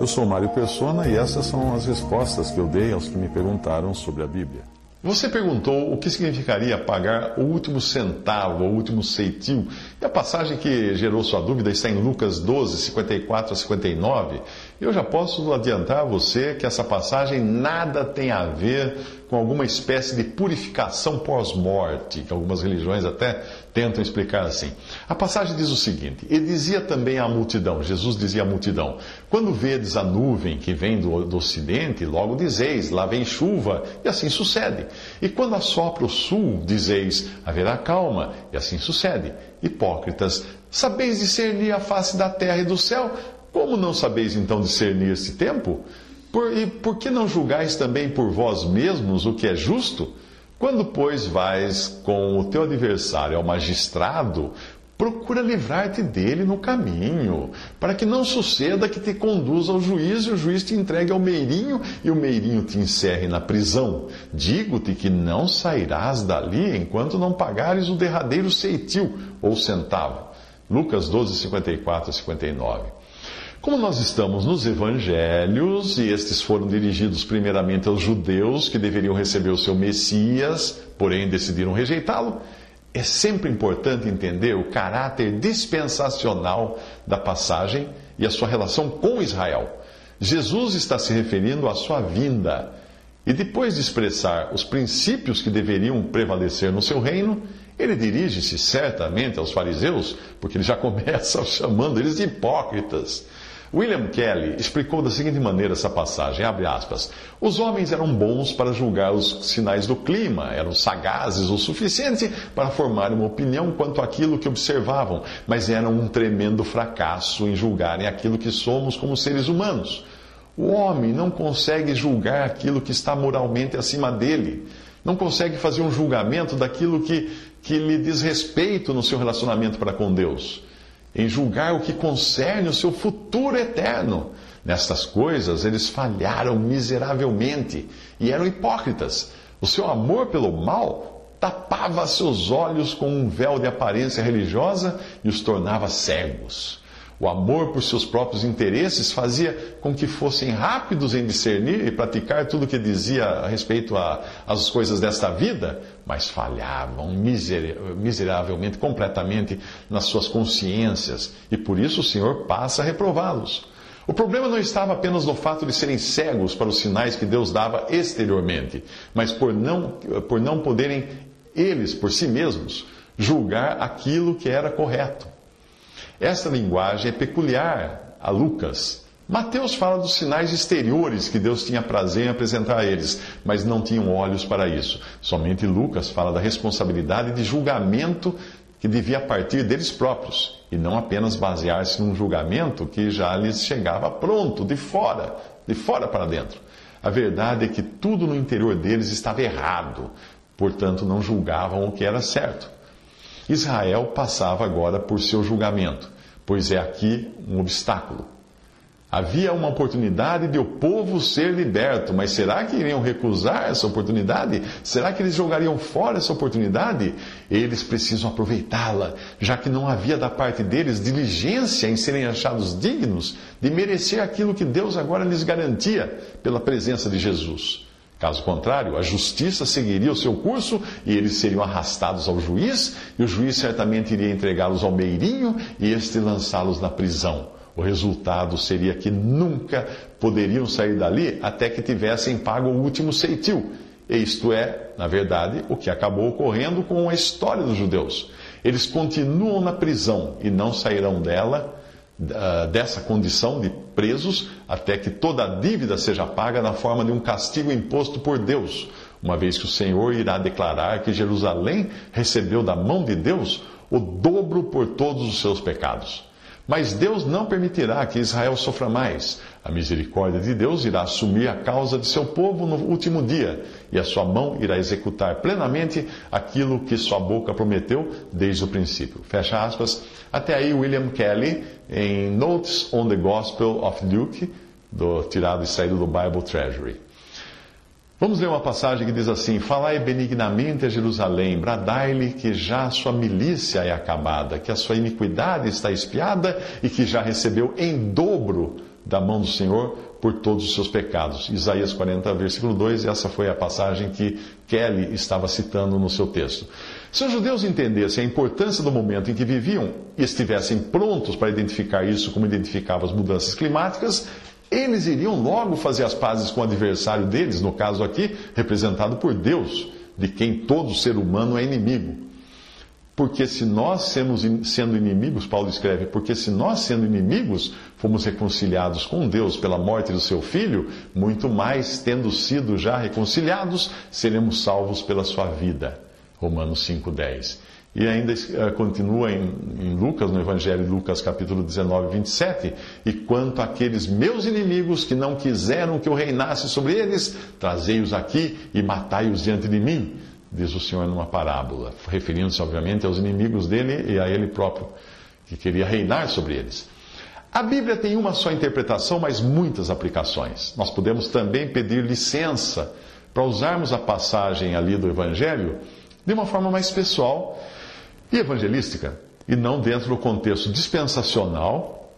Eu sou Mário Persona e essas são as respostas que eu dei aos que me perguntaram sobre a Bíblia. Você perguntou o que significaria pagar o último centavo, o último ceitil. E a passagem que gerou sua dúvida está em Lucas 12, 54 a 59. Eu já posso adiantar a você que essa passagem nada tem a ver com alguma espécie de purificação pós-morte, que algumas religiões até tentam explicar assim. A passagem diz o seguinte: Ele dizia também à multidão, Jesus dizia à multidão: Quando vedes a nuvem que vem do, do ocidente, logo dizeis, lá vem chuva, e assim sucede. E quando assopra o sul, dizeis, haverá calma, e assim sucede. Hipócritas, sabeis discernir a face da terra e do céu? Como não sabeis então discernir esse tempo? Por, e por que não julgais também por vós mesmos o que é justo? Quando, pois, vais com o teu adversário ao magistrado, procura livrar-te dele no caminho, para que não suceda que te conduza ao juiz e o juiz te entregue ao meirinho e o meirinho te encerre na prisão. Digo-te que não sairás dali enquanto não pagares o derradeiro ceitil ou centavo. Lucas 12, 54 a 59. Como nós estamos nos evangelhos, e estes foram dirigidos primeiramente aos judeus que deveriam receber o seu Messias, porém decidiram rejeitá-lo, é sempre importante entender o caráter dispensacional da passagem e a sua relação com Israel. Jesus está se referindo à sua vinda. E depois de expressar os princípios que deveriam prevalecer no seu reino, ele dirige-se certamente aos fariseus, porque ele já começa chamando eles de hipócritas. William Kelly explicou da seguinte maneira essa passagem, abre aspas, os homens eram bons para julgar os sinais do clima, eram sagazes o suficiente para formar uma opinião quanto àquilo que observavam, mas eram um tremendo fracasso em julgarem aquilo que somos como seres humanos. O homem não consegue julgar aquilo que está moralmente acima dele. Não consegue fazer um julgamento daquilo que, que lhe diz respeito no seu relacionamento para com Deus em julgar o que concerne o seu futuro eterno. Nestas coisas eles falharam miseravelmente e eram hipócritas. O seu amor pelo mal tapava seus olhos com um véu de aparência religiosa e os tornava cegos. O amor por seus próprios interesses fazia com que fossem rápidos em discernir e praticar tudo o que dizia a respeito às coisas desta vida, mas falhavam miseravelmente, completamente nas suas consciências, e por isso o Senhor passa a reprová-los. O problema não estava apenas no fato de serem cegos para os sinais que Deus dava exteriormente, mas por não, por não poderem eles, por si mesmos, julgar aquilo que era correto. Esta linguagem é peculiar a Lucas. Mateus fala dos sinais exteriores que Deus tinha prazer em apresentar a eles, mas não tinham olhos para isso. Somente Lucas fala da responsabilidade de julgamento que devia partir deles próprios, e não apenas basear-se num julgamento que já lhes chegava pronto, de fora, de fora para dentro. A verdade é que tudo no interior deles estava errado, portanto não julgavam o que era certo. Israel passava agora por seu julgamento, pois é aqui um obstáculo. Havia uma oportunidade de o povo ser liberto, mas será que iriam recusar essa oportunidade? Será que eles jogariam fora essa oportunidade? Eles precisam aproveitá-la, já que não havia da parte deles diligência em serem achados dignos de merecer aquilo que Deus agora lhes garantia pela presença de Jesus. Caso contrário, a justiça seguiria o seu curso e eles seriam arrastados ao juiz, e o juiz certamente iria entregá-los ao meirinho e este lançá-los na prisão. O resultado seria que nunca poderiam sair dali até que tivessem pago o último ceitil. Isto é, na verdade, o que acabou ocorrendo com a história dos judeus. Eles continuam na prisão e não sairão dela dessa condição de presos até que toda a dívida seja paga na forma de um castigo imposto por Deus, uma vez que o Senhor irá declarar que Jerusalém recebeu da mão de Deus o dobro por todos os seus pecados. Mas Deus não permitirá que Israel sofra mais. A misericórdia de Deus irá assumir a causa de seu povo no último dia, e a sua mão irá executar plenamente aquilo que sua boca prometeu desde o princípio. Fecha aspas. Até aí, William Kelly, em Notes on the Gospel of Luke, do, tirado e saído do Bible Treasury. Vamos ler uma passagem que diz assim: Falai benignamente a Jerusalém, bradai-lhe que já a sua milícia é acabada, que a sua iniquidade está espiada e que já recebeu em dobro da mão do Senhor por todos os seus pecados. Isaías 40, versículo 2, essa foi a passagem que Kelly estava citando no seu texto. Se os judeus entendessem a importância do momento em que viviam e estivessem prontos para identificar isso como identificavam as mudanças climáticas, eles iriam logo fazer as pazes com o adversário deles, no caso aqui, representado por Deus, de quem todo ser humano é inimigo. Porque se nós sendo inimigos, Paulo escreve, porque se nós sendo inimigos fomos reconciliados com Deus pela morte do seu filho, muito mais, tendo sido já reconciliados, seremos salvos pela sua vida. Romanos 5,10. E ainda uh, continua em, Lucas, no Evangelho de Lucas, capítulo 19, 27. E quanto àqueles meus inimigos que não quiseram que eu reinasse sobre eles, trazei-os aqui e matai-os diante de mim, diz o Senhor numa parábola, referindo-se, obviamente, aos inimigos dele e a ele próprio, que queria reinar sobre eles. A Bíblia tem uma só interpretação, mas muitas aplicações. Nós podemos também pedir licença para usarmos a passagem ali do Evangelho de uma forma mais pessoal e evangelística, e não dentro do contexto dispensacional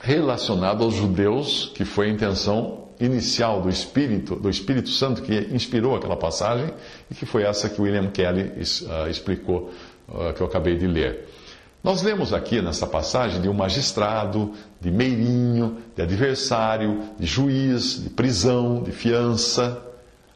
relacionado aos judeus, que foi a intenção inicial do Espírito, do Espírito Santo que inspirou aquela passagem e que foi essa que William Kelly uh, explicou, uh, que eu acabei de ler. Nós lemos aqui nessa passagem de um magistrado, de meirinho, de adversário, de juiz, de prisão, de fiança.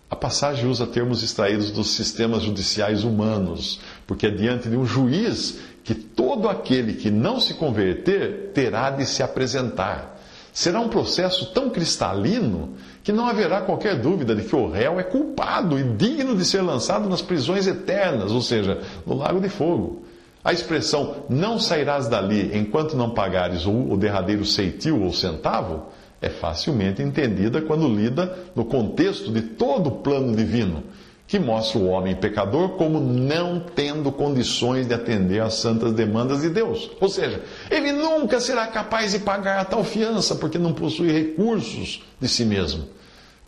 A passagem usa termos extraídos dos sistemas judiciais humanos, porque é diante de um juiz que todo aquele que não se converter terá de se apresentar. Será um processo tão cristalino que não haverá qualquer dúvida de que o réu é culpado e digno de ser lançado nas prisões eternas, ou seja, no lago de fogo. A expressão não sairás dali enquanto não pagares o derradeiro ceitil ou centavo é facilmente entendida quando lida no contexto de todo o plano divino, que mostra o homem pecador como não tendo condições de atender às santas demandas de Deus. Ou seja, ele nunca será capaz de pagar a tal fiança porque não possui recursos de si mesmo.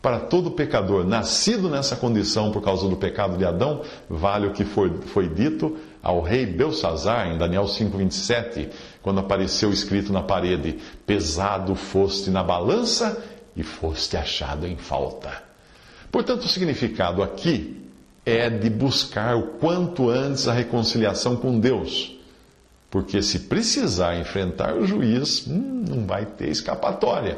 Para todo pecador nascido nessa condição por causa do pecado de Adão, vale o que foi, foi dito ao rei Belsazar, em Daniel 5,27, quando apareceu escrito na parede: Pesado foste na balança e foste achado em falta. Portanto, o significado aqui é de buscar o quanto antes a reconciliação com Deus. Porque se precisar enfrentar o juiz, hum, não vai ter escapatória.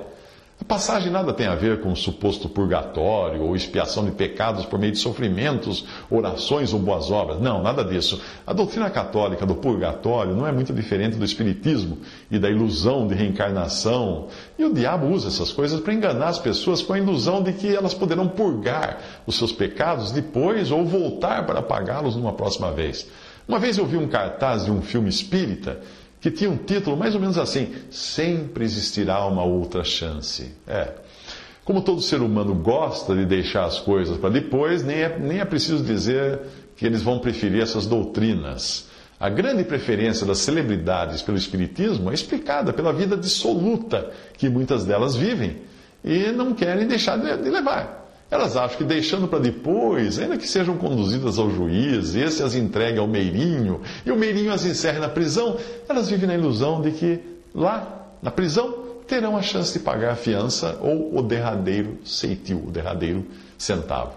A passagem nada tem a ver com o suposto purgatório ou expiação de pecados por meio de sofrimentos, orações ou boas obras. Não, nada disso. A doutrina católica do purgatório não é muito diferente do espiritismo e da ilusão de reencarnação. E o diabo usa essas coisas para enganar as pessoas com a ilusão de que elas poderão purgar os seus pecados depois ou voltar para pagá-los numa próxima vez. Uma vez eu vi um cartaz de um filme espírita que tinha um título mais ou menos assim: Sempre existirá uma outra chance. É. Como todo ser humano gosta de deixar as coisas para depois, nem é, nem é preciso dizer que eles vão preferir essas doutrinas. A grande preferência das celebridades pelo Espiritismo é explicada pela vida dissoluta que muitas delas vivem e não querem deixar de, levar. Elas acham que deixando para depois, ainda que sejam conduzidas ao juiz, esse as entregue ao meirinho, e o meirinho as encerre na prisão, elas vivem na ilusão de que lá, na prisão, terão a chance de pagar a fiança ou o derradeiro ceitil, o derradeiro centavo.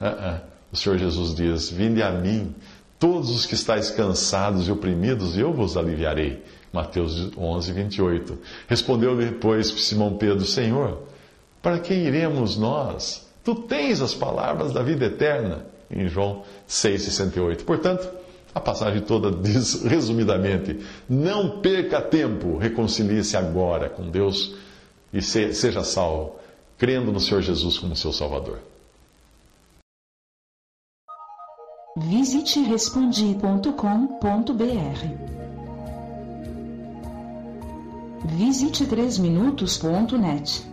Uh -uh. O Senhor Jesus diz: Vinde a mim, todos os que estáis cansados e oprimidos, eu vos aliviarei. Mateus 11, 28. Respondeu depois Simão Pedro: Senhor, para quem iremos nós? Tu tens as palavras da vida eterna, em João 6,68. Portanto, a passagem toda diz, resumidamente: não perca tempo, reconcilie-se agora com Deus e seja salvo, crendo no Senhor Jesus como seu Salvador. Visite respondi.com.br. Visite 3minutos.net.